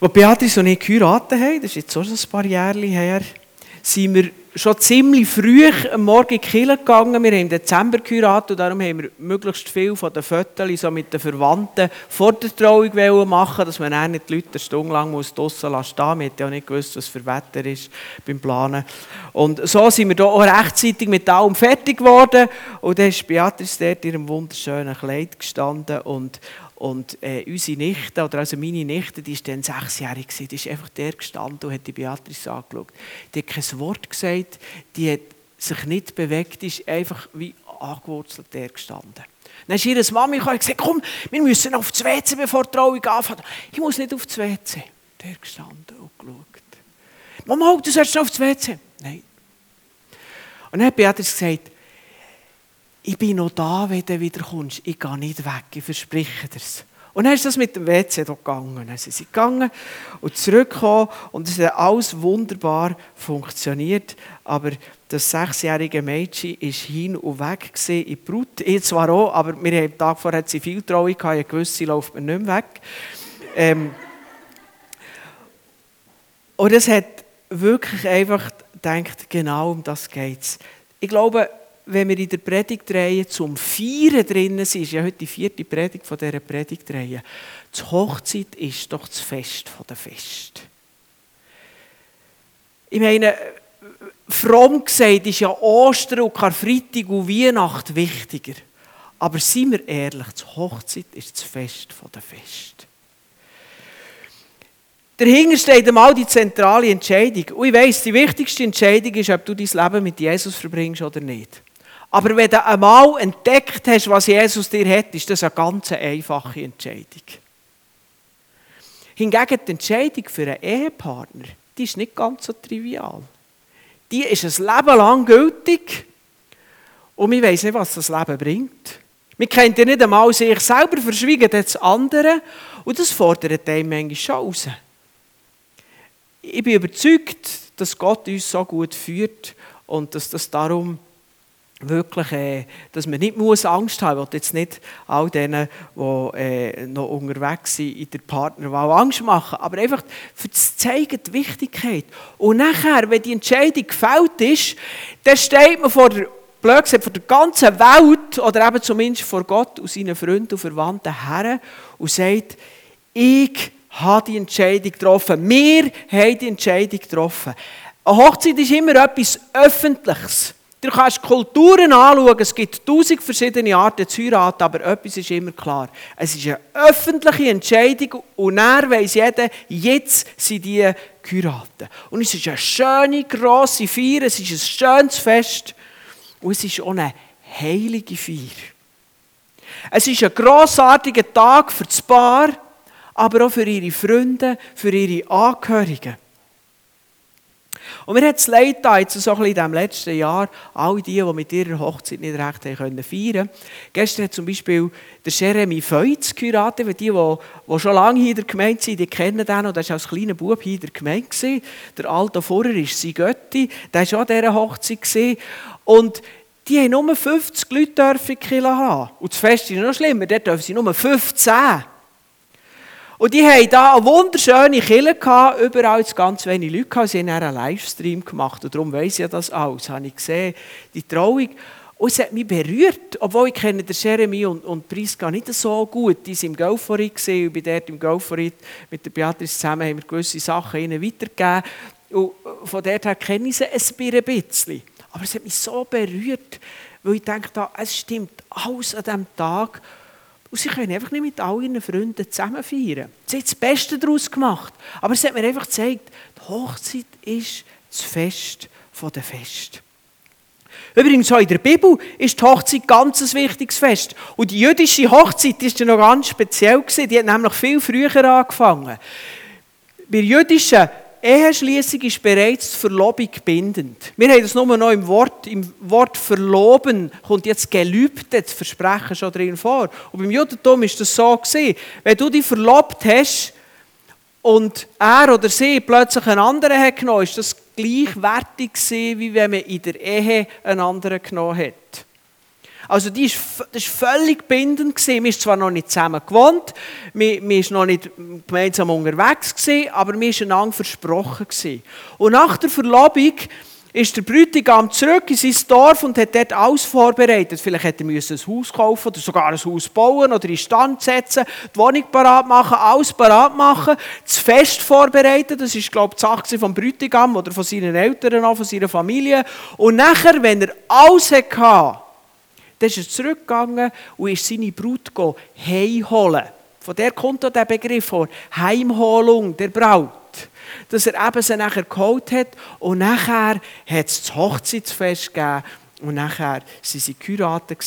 Als Beatrice und ich geheiratet haben, das ist jetzt auch schon ein paar Jahre her, sind wir schon ziemlich früh am Morgen in die Kirche gegangen. Wir haben im Dezember geheiratet und darum haben wir möglichst viel von den Fotos so mit den Verwandten vor der Trauung machen dass man dann nicht die Leute eine Stunde lang muss draussen lassen stehen. Wir haben ja nicht gewusst, was für Wetter ist beim Planen. Und so sind wir da auch rechtzeitig mit allem fertig geworden. Und dann ist Beatrice dort in ihrem wunderschönen Kleid gestanden und und äh, unsere Nichte, oder also meine Nichte, die war dann sechsjährig, die ist einfach der gestanden und hat die Beatrice angeschaut. Die hat kein Wort gesagt, die hat sich nicht bewegt, ist einfach wie angewurzelt der gestanden. Dann ist ihre Mami und gesagt, komm, wir müssen auf das WC, bevor die Trauung anfängt. Ich muss nicht auf das WC. Der gestanden und geschaut. Mama, du sollst noch auf das WC. Nein. Und dann hat Beatrice gesagt, ich bin noch da, wenn du wieder kommst. Ich gehe nicht weg, ich verspreche dir's. Und dann ist das mit dem WC gegangen. Dann sind sie gegangen und zurückgekommen und es hat alles wunderbar funktioniert. Aber das sechsjährige Mädchen war hin und weg in die Brut. Ich zwar auch, aber wir haben am Tag vorher sie viel Trauung gehabt. Ich wusste, sie läuft mir nicht mehr weg. Ähm und es hat wirklich einfach gedacht, genau um das geht es. Ich glaube, wenn wir in der Predigtreihe zum Feiern drinnen sind, ist ja heute die vierte Predigt von dieser Predigtreihe, die Hochzeit ist doch das Fest der Fest. Ich meine, fromm gesagt ist ja Ostern und Karfreitag und Weihnacht wichtiger. Aber seien wir ehrlich, die Hochzeit ist das Fest der Fest. Dahinter steht einmal die zentrale Entscheidung. Und ich weiss, die wichtigste Entscheidung ist, ob du dein Leben mit Jesus verbringst oder nicht. Aber wenn du einmal entdeckt hast, was Jesus dir hat, ist das eine ganz einfache Entscheidung. Hingegen die Entscheidung für einen Ehepartner, die ist nicht ganz so trivial. Die ist ein Leben lang gültig und wir wissen nicht, was das Leben bringt. Wir kennen ja nicht einmal sich selber, verschwiegen das andere und das fordert einen manchmal schon raus. Ich bin überzeugt, dass Gott uns so gut führt und dass das darum wirklich, äh, dass man nicht muss Angst haben muss. Jetzt nicht all denen, die äh, noch unterwegs sind, in der Partnerwahl Angst machen, aber einfach für das zeigen die Wichtigkeit. Und nachher, wenn die Entscheidung gefällt ist, dann steht man vor der blöd gesagt, vor der ganzen Welt oder eben zumindest vor Gott und seinen Freunden und Verwandten her und sagt, ich habe die Entscheidung getroffen. Wir haben die Entscheidung getroffen. Eine Hochzeit ist immer etwas Öffentliches. Du kannst Kulturen anschauen, es gibt tausend verschiedene Arten zu heiraten, aber etwas ist immer klar. Es ist eine öffentliche Entscheidung und dann weiss jeder, jetzt sind die geheiratet. Und es ist eine schöne, grosse Feier, es ist ein schönes Fest und es ist auch eine heilige Feier. Es ist ein grossartiger Tag für das Paar, aber auch für ihre Freunde, für ihre Angehörigen. Und mir hat es leid getan, jetzt so ein bisschen in diesem letzten Jahr, all die, die mit ihrer Hochzeit nicht recht haben können feiern Gestern hat zum Beispiel der Jeremy Feutz geheiratet, weil die, die, die schon lange hier in der Gemeinde sind, die kennen den noch, der war als kleiner Bub hier in der Gemeinde. Der alte Vorher ist sein Götti, der war auch an dieser Hochzeit. Und die haben nur 50 Leute dürfen haben. Und das Fest ist noch schlimmer, dort dürfen sie nur 15. Und die haben da eine wunderschöne Kille gehabt, überall ganz wenig Leute gehabt. Sie haben einen Livestream gemacht und darum weiss ich das alles. Habe ich gesehen, die Trauung. Und es hat mich berührt, obwohl ich kenne den Jeremy und, und Priska nicht so gut. Die waren im Golforit und bei dort im Golforit mit der Beatrice zusammen haben wir gewisse Sachen ihnen weitergegeben. Und von dort her kenne ich sie ein bisschen. Aber es hat mich so berührt, weil ich denke, es stimmt alles an diesem Tag. Und sie können einfach nicht mit all ihren Freunden zusammen feiern. Sie haben das Beste daraus gemacht. Aber es hat mir einfach gezeigt, die Hochzeit ist das Fest der Fest. Übrigens, auch in der Bibel ist die Hochzeit ganz ein wichtiges Fest. Und die jüdische Hochzeit ist ja noch ganz speziell. Die hat nämlich viel früher angefangen. Bei jüdischen Eheschließung ist bereits die Verlobung bindend. Wir haben das nur noch im Wort, im Wort verloben, kommt jetzt Gelübde, das Versprechen schon drin vor. Und beim Judentum ist das so gewesen. Wenn du dich verlobt hast und er oder sie plötzlich einen anderen hat genommen, ist das gleichwertig gewesen, wie wenn man in der Ehe einen anderen genommen hat. Also die ist, das war völlig bindend. Gewesen. Wir sind zwar noch nicht zusammen gewohnt, wir, wir sind noch nicht gemeinsam unterwegs, gewesen, aber wir waren einander versprochen. Gewesen. Und nach der Verlobung ist der Bräutigam zurück in sein Dorf und hat dort alles vorbereitet. Vielleicht hätte er ein Haus kaufen oder sogar ein Haus bauen oder in Stand setzen, die Wohnung parat machen, alles parat machen, das Fest vorbereiten. Das ist, glaube ich, die Sache vom Bräutigam oder von seinen Eltern, auch von seiner Familie. Und nachher, wenn er alles hatte, dann ist er zurückgegangen und ist seine Brut heimholen. Von der kommt auch der Begriff vor. Heimholung der Braut. Dass er eben sie nachher geholt hat und nachher hat es das Hochzeitsfest gegeben und nachher sind sie geheiratet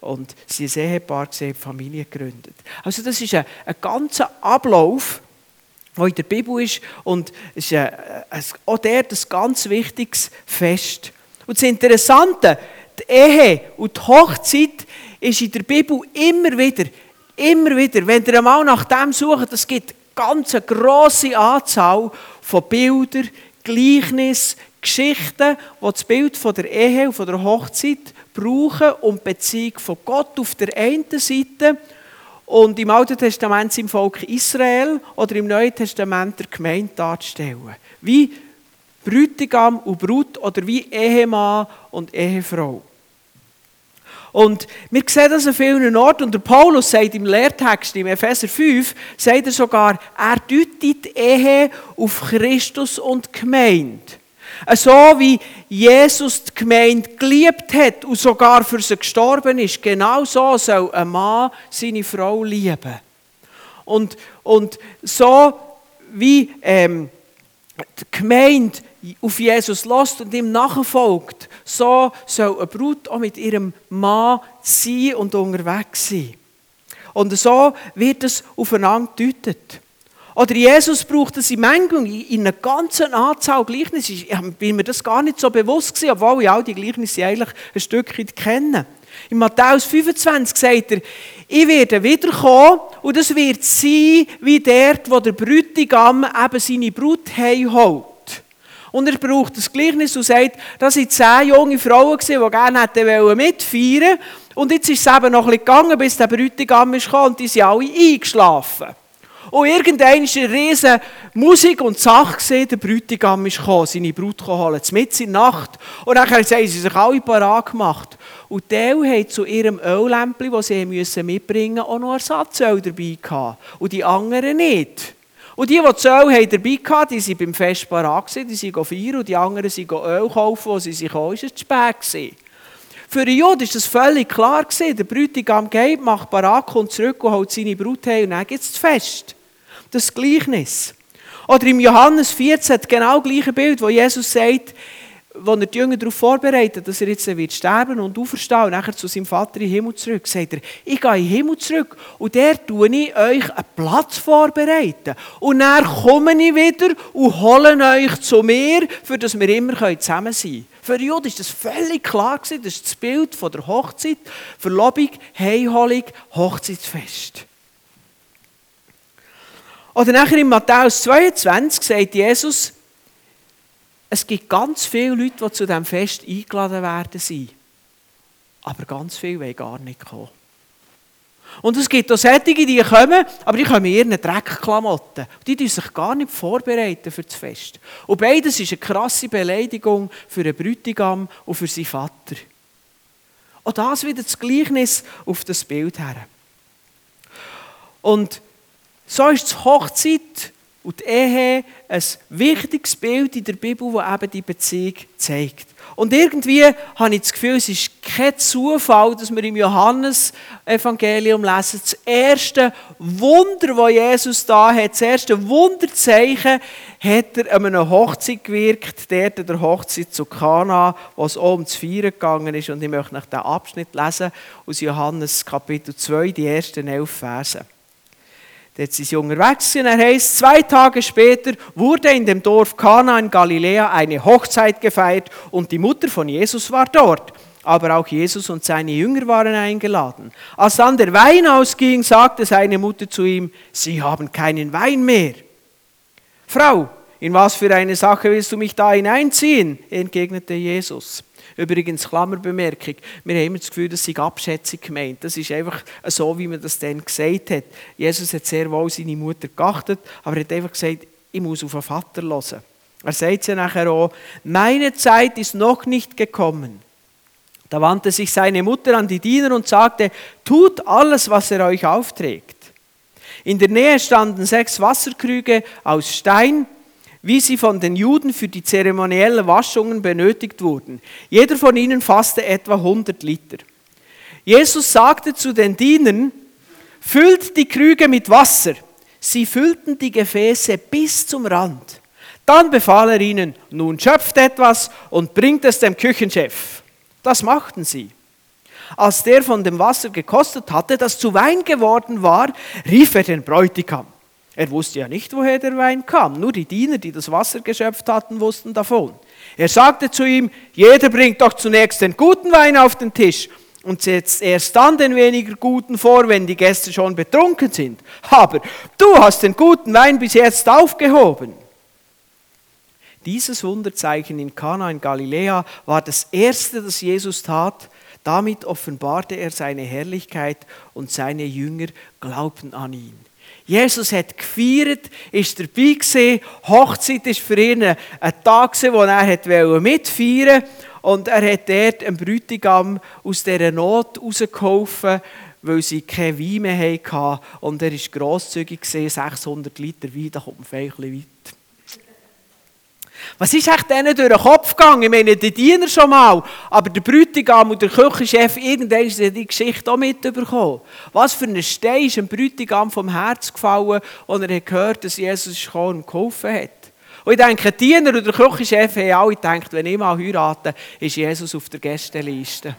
und sie ein Ehepaar gesehen, Familie gegründet. Also das ist ein, ein ganzer Ablauf, der in der Bibel ist und ist ein, ein, auch der ein ganz wichtiges Fest. Und das Interessante, die Ehe und die Hochzeit ist in der Bibel immer wieder, immer wieder, wenn ihr einmal nach dem sucht, es gibt ganz eine grosse Anzahl von Bildern, Gleichnissen, Geschichten, die das Bild von der Ehe und von der Hochzeit brauchen, die Beziehung von Gott auf der einen Seite und im Alten Testament im Volk Israel oder im Neuen Testament der Gemeinde darzustellen. Wie Brütigam und Brut oder wie Ehemann und Ehefrau. Und wir sehen das an vielen Orten. Und der Paulus sagt im Lehrtext, im Epheser 5, sagt er sogar, er deutet Ehe auf Christus und Gemeinde. So wie Jesus die Gemeinde geliebt hat und sogar für sie gestorben ist, genau so soll ein Mann seine Frau lieben. Und, und so wie ähm, die Gemeinde auf Jesus lässt und ihm nachfolgt, so soll eine Brut auch mit ihrem Mann sein und unterwegs sein. Und so wird es aufeinander gedeutet. Oder Jesus braucht es in manchmal in einer ganzen Anzahl Gleichnisse. Ich bin mir das gar nicht so bewusst gewesen, obwohl ich all die Gleichnisse eigentlich ein Stückchen kenne. In Matthäus 25 sagt er, ich werde wiederkommen und es wird sein wie dort, wo der Bräutigam eben seine Brut heimholt. Und er braucht das Gleichnis und sagt, das waren zehn junge Frauen, die gerne hätten mitfeiern. Und jetzt ist es eben noch ein bisschen gegangen, bis der Bräutigam kam und die sind alle eingeschlafen. Und irgendwann war eine riesige Musik und Sache, gesehen, der Bräutigam ist gekommen, seine Brut holen, mitten in der Nacht. Und dann haben sie sich alle parat gemacht. Und der hat zu ihrem Öllämpchen, das sie mitbringen mussten, auch noch Ersatzöl dabei gehabt. Und die anderen nicht. Und die, die das Öl dabei hatten, die waren beim Fest parat, die sind feiern und die anderen sind Öl kaufen, wo sie sich auch, ist zu spät Für den Juden war das völlig klar. Der Bräutigam geht, macht parat, kommt zurück und holt seine Brut heim und dann gibt es das Fest. Das Gleichnis. Oder im Johannes 14 hat genau das gleiche Bild, wo Jesus sagt, wo er die Jünger darauf vorbereitet, dass er jetzt wird sterben und auferstehen und nachher zu seinem Vater in den Himmel zurück, sagt er, ich gehe in den Himmel zurück und der tue ich euch einen Platz vorbereiten. Und dann komme ich wieder und hole euch zu mir, für dass wir immer zusammen sein können. Für die Juden war das völlig klar. Das ist das Bild von der Hochzeit, Verlobung, Heimholung, Hochzeitsfest. Oder nachher in Matthäus 22 sagt Jesus, es gibt ganz viele Leute, die zu diesem Fest eingeladen werden sind. Aber ganz viele wollen gar nicht kommen. Und es gibt auch solche, die kommen, aber die kommen in ihren Dreckklamotten. Die tun sich gar nicht vorbereiten für das Fest. Und beides ist eine krasse Beleidigung für einen Bräutigam und für seinen Vater. Und das wieder das Gleichnis auf das Bild her. Und so ist die Hochzeit und die Ehe ein wichtiges Bild in der Bibel, das eben die Beziehung zeigt. Und irgendwie habe ich das Gefühl, es ist kein Zufall, dass wir im Johannes-Evangelium lesen, das erste Wunder, das Jesus da hat, das erste Wunderzeichen, hat er an einer Hochzeit gewirkt, der der Hochzeit zu Kana, wo es um das Feiern gegangen ist. Und ich möchte nach den Abschnitt lesen aus Johannes Kapitel 2, die ersten elf Verse. Jetzt ist sie unterwegs er heißt, zwei Tage später wurde in dem Dorf Kana in Galiläa eine Hochzeit gefeiert und die Mutter von Jesus war dort. Aber auch Jesus und seine Jünger waren eingeladen. Als dann der Wein ausging, sagte seine Mutter zu ihm, Sie haben keinen Wein mehr. Frau, in was für eine Sache willst du mich da hineinziehen? entgegnete Jesus. Übrigens, Klammerbemerkung, wir haben immer das Gefühl, das sei Abschätzung gemeint. Das ist einfach so, wie man das dann gesagt hat. Jesus hat sehr wohl seine Mutter geachtet, aber er hat einfach gesagt, ich muss auf den Vater hören. Er sagt ja nachher auch, meine Zeit ist noch nicht gekommen. Da wandte sich seine Mutter an die Diener und sagte, tut alles, was er euch aufträgt. In der Nähe standen sechs Wasserkrüge aus Stein, wie sie von den Juden für die zeremoniellen Waschungen benötigt wurden. Jeder von ihnen fasste etwa 100 Liter. Jesus sagte zu den Dienern, füllt die Krüge mit Wasser. Sie füllten die Gefäße bis zum Rand. Dann befahl er ihnen, nun schöpft etwas und bringt es dem Küchenchef. Das machten sie. Als der von dem Wasser gekostet hatte, das zu Wein geworden war, rief er den Bräutigam. Er wusste ja nicht, woher der Wein kam. Nur die Diener, die das Wasser geschöpft hatten, wussten davon. Er sagte zu ihm, jeder bringt doch zunächst den guten Wein auf den Tisch und setzt erst dann den weniger guten vor, wenn die Gäste schon betrunken sind. Aber du hast den guten Wein bis jetzt aufgehoben. Dieses Wunderzeichen in Kana in Galiläa war das erste, das Jesus tat. Damit offenbarte er seine Herrlichkeit und seine Jünger glaubten an ihn. Jesus hat gefeiert, ist dabei gewesen. Hochzeit ist für ihn ein Tag gewesen, wo er mitfeiern wollte. Und er hat dort einen Bräutigam aus dieser Not rausgeholfen, weil sie keine Wein mehr hatten. Und er war grosszügig, 600 Liter Wein, da kommt man vielleicht weit. Was ist echt denen durch den Kopf gegangen? Ich meine, die Diener schon mal, aber der Bräutigam und der Küchenchef, irgendwann ist die Geschichte auch mitbekommen. Was für ein Stein ist dem Bräutigam vom Herz gefallen, und er hat gehört, dass Jesus gekommen und geholfen hat. Und ich denke, die Diener und der Küchenchef haben alle gedacht, wenn ich mal heirate, ist Jesus auf der Gästeliste.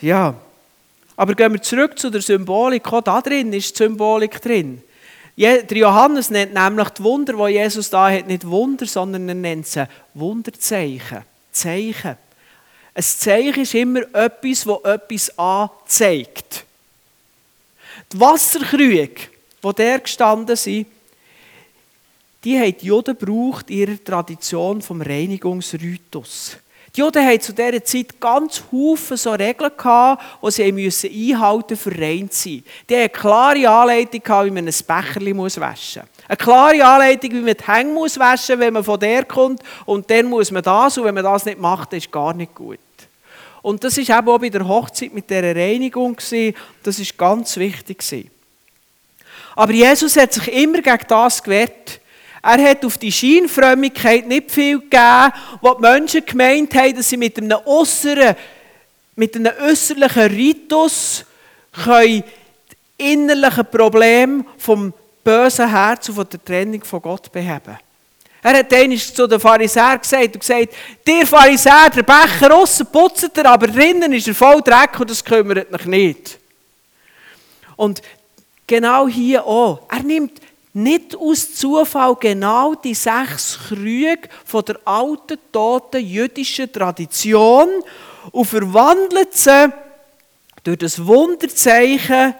Ja, aber gehen wir zurück zu der Symbolik. Auch da drin ist die Symbolik drin. Der Johannes nennt nämlich die Wunder, die Jesus da hat, nicht Wunder, sondern er nennt sie Wunderzeichen. Zeichen. Ein Zeichen ist immer etwas, das etwas anzeigt. Die Wasserkrüge, die der gestanden sind, die haben die Juden gebraucht in ihrer Tradition vom Reinigungsritus. Die Juden hatten zu dieser Zeit ganz viele so Regeln, die sie müssen einhalten für rein zu sein. Die hatten klare Anleitung, wie man ein Becherchen waschen muss. Eine klare Anleitung, wie man die Hänge muss waschen wenn man von der kommt. Und dann muss man das, und wenn man das nicht macht, dann ist gar nicht gut. Und das war eben auch bei der Hochzeit mit dieser Reinigung. Das war ganz wichtig. Aber Jesus hat sich immer gegen das gewehrt. Er hat auf die Scheinfrömmigkeit nicht viel gegeben, was die Menschen gemeint haben, dass sie mit einem äußeren, mit einem äußerlichen Ritus können innerliche Probleme vom bösen Herz und von der Trennung von Gott beheben. Er hat einmal zu den Pharisäern gesagt und gesagt, der Pharisäer, der Becher aussen putzt er, aber drinnen ist er voll Dreck und das kümmert mich nicht. Und genau hier auch. Er nimmt nicht aus Zufall genau die sechs Krüge von der alten, toten jüdischen Tradition und verwandelt sie durch das Wunderzeichen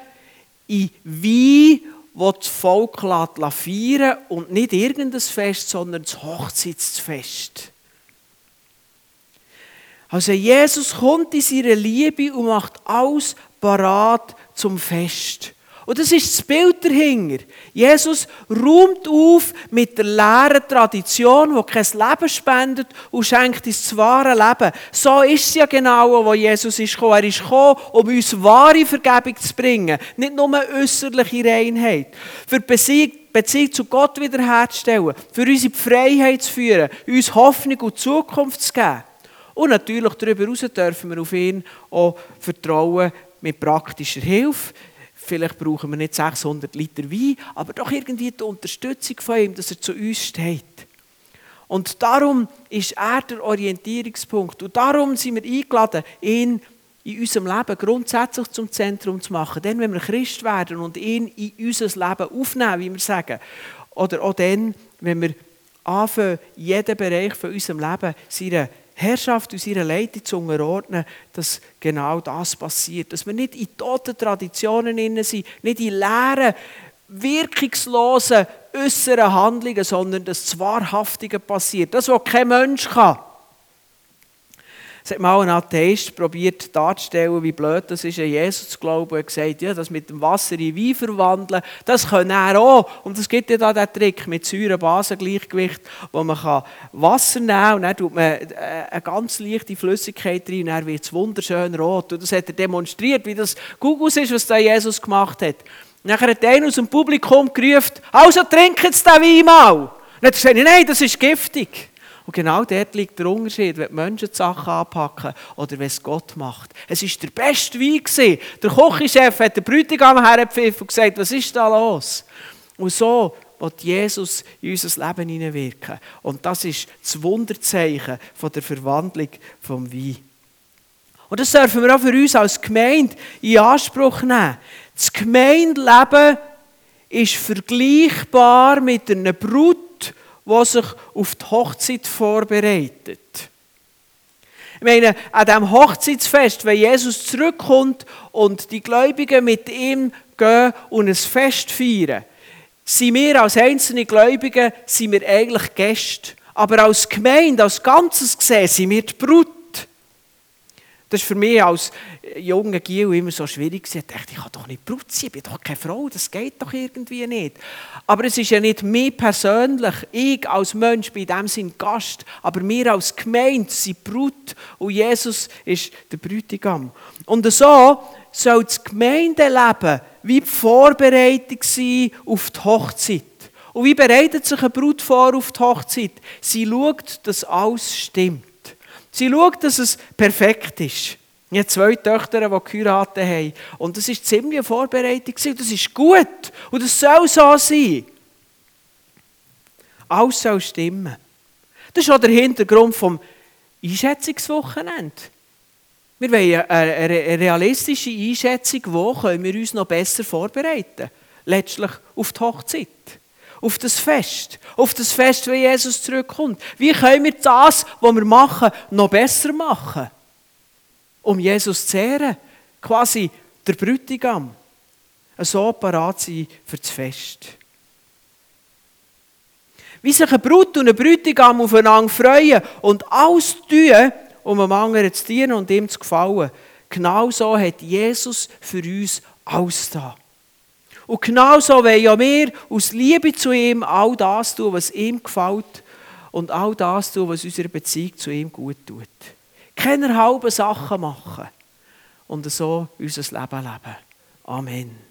in Wein, wo das Volk feiern und nicht irgendein Fest, sondern das Hochzeitsfest. Also Jesus kommt in seine Liebe und macht alles parat zum Fest. Und das ist das Bild dahinter. Jesus räumt auf mit der leeren Tradition, die kein Leben spendet und schenkt das wahre Leben. So ist es ja genau, wo Jesus ist gekommen. Er ist gekommen, um uns wahre Vergebung zu bringen. Nicht nur äußerliche Reinheit. Für die Beziehung zu Gott wiederherzustellen. Für unsere Freiheit zu führen. Uns Hoffnung und Zukunft zu geben. Und natürlich darüber hinaus dürfen wir auf ihn auch vertrauen mit praktischer Hilfe Vielleicht brauchen wir nicht 600 Liter Wein, aber doch irgendwie die Unterstützung von ihm, dass er zu uns steht. Und darum ist er der Orientierungspunkt. Und darum sind wir eingeladen, ihn in unserem Leben grundsätzlich zum Zentrum zu machen. Dann, wenn wir Christ werden und ihn in unser Leben aufnehmen, wie wir sagen. Oder auch dann, wenn wir anfangen, jeden Bereich von unserem Leben seine Herrschaft und ihrer Leitung zu unterordnen, dass genau das passiert. Dass wir nicht in toten Traditionen sind, nicht in leeren, wirkungslosen äußeren Handlungen, sondern das Wahrhaftige passiert. Das, was kein Mensch kann. Es hat mal ein Atheist probiert darzustellen, wie blöd das ist, an Jesus zu glauben. Er hat gesagt, ja, das mit dem Wasser in Wein verwandeln, das kann er auch. Und es gibt ja da den Trick mit Säure-Basen-Gleichgewicht, wo man Wasser nehmen kann und dann tut man äh, eine ganz leichte Flüssigkeit rein und dann wird es wunderschön rot. Und das hat er demonstriert, wie das Gugus ist, was da Jesus gemacht hat. Nachher hat einer aus dem Publikum gerufen, also trinken Sie den Wein mal. Und dann hat er gesagt, nein, das ist giftig. Und genau dort liegt der Unterschied, wenn die Menschen die Sachen anpacken oder wenn es Gott macht. Es war der beste Wein. Der Kochchef hat den Bräutigam hergepfiffen und gesagt, was ist da los? Und so wird Jesus in unser Leben hineinwirken. Und das ist das Wunderzeichen von der Verwandlung vom Wein. Und das dürfen wir auch für uns als Gemeinde in Anspruch nehmen. Das Gemeindeleben ist vergleichbar mit einer Brut, die sich auf die Hochzeit vorbereitet. Ich meine, an diesem Hochzeitsfest, wenn Jesus zurückkommt und die Gläubigen mit ihm gehen und ein Fest feiern, sind wir als einzelne Gläubige sind wir eigentlich Gäste. Aber als Gemeinde, als Ganzes gesehen, sind wir die Brut. Das ist für mich als junger Giel immer so schwierig. Ich dachte, ich kann doch nicht Brut sein, ich bin doch keine Frau, das geht doch irgendwie nicht. Aber es ist ja nicht mir persönlich, ich als Mensch bin in dem Sinn Gast, aber wir als Gemeinde sind Brut und Jesus ist der Bräutigam. Und so soll das Gemeindeleben wie die Vorbereitung sein auf die Hochzeit. Und wie bereitet sich eine Brut vor auf die Hochzeit? Sie schaut, dass alles stimmt. Sie schaut, dass es perfekt ist. Ich habe zwei Töchter, die geheiratet haben. Und das war ziemlich eine Vorbereitung. Das ist gut. Und das soll so sein. Alles soll stimmen. Das ist auch der Hintergrund des Einschätzungswochenende. Wir wollen eine realistische Einschätzung, wo können wir uns noch besser vorbereiten. Letztlich auf die Hochzeit auf das Fest. Auf das Fest, wenn Jesus zurückkommt. Wie können wir das, was wir machen, noch besser machen? Um Jesus zu ehren. Quasi der Bräutigam. So parat sein für das Fest. Wie sich ein Brut und ein Bräutigam aufeinander freuen und alles tun, um einem anderen zu dienen und ihm zu gefallen. Genau so hat Jesus für uns alles da. Und genauso wollen ja wir aus Liebe zu ihm all das tun, was ihm gefällt und all das tun, was unserer Beziehung zu ihm gut tut. Keine halben Sachen machen und so unser Leben leben. Amen.